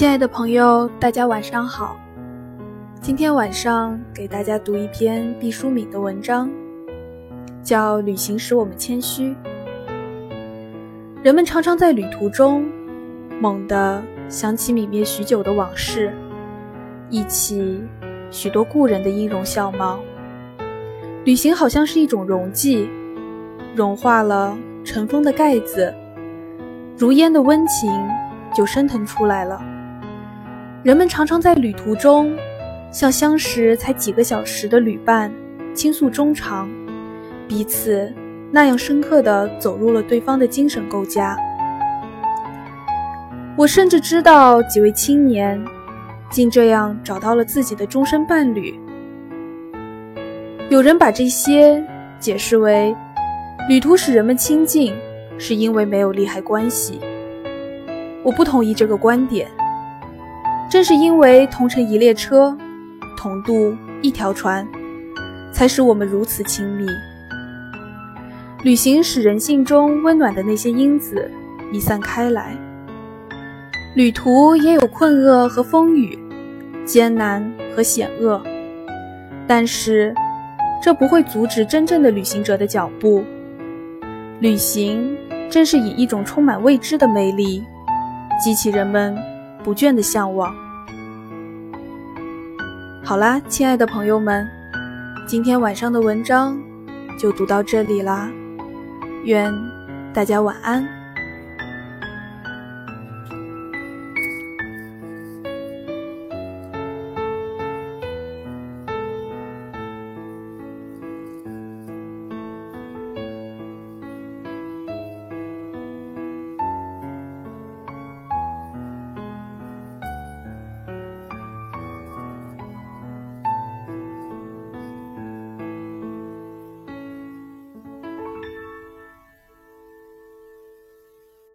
亲爱的朋友，大家晚上好。今天晚上给大家读一篇毕淑敏的文章，叫《旅行使我们谦虚》。人们常常在旅途中猛地想起泯灭许久的往事，忆起许多故人的音容笑貌。旅行好像是一种溶剂，融化了尘封的盖子，如烟的温情就升腾出来了。人们常常在旅途中，向相识才几个小时的旅伴倾诉衷肠，彼此那样深刻地走入了对方的精神构架。我甚至知道几位青年，竟这样找到了自己的终身伴侣。有人把这些解释为，旅途使人们亲近，是因为没有利害关系。我不同意这个观点。正是因为同乘一列车，同渡一条船，才使我们如此亲密。旅行使人性中温暖的那些因子弥散开来。旅途也有困厄和风雨，艰难和险恶，但是这不会阻止真正的旅行者的脚步。旅行正是以一种充满未知的魅力，激起人们。不倦的向往。好啦，亲爱的朋友们，今天晚上的文章就读到这里啦，愿大家晚安。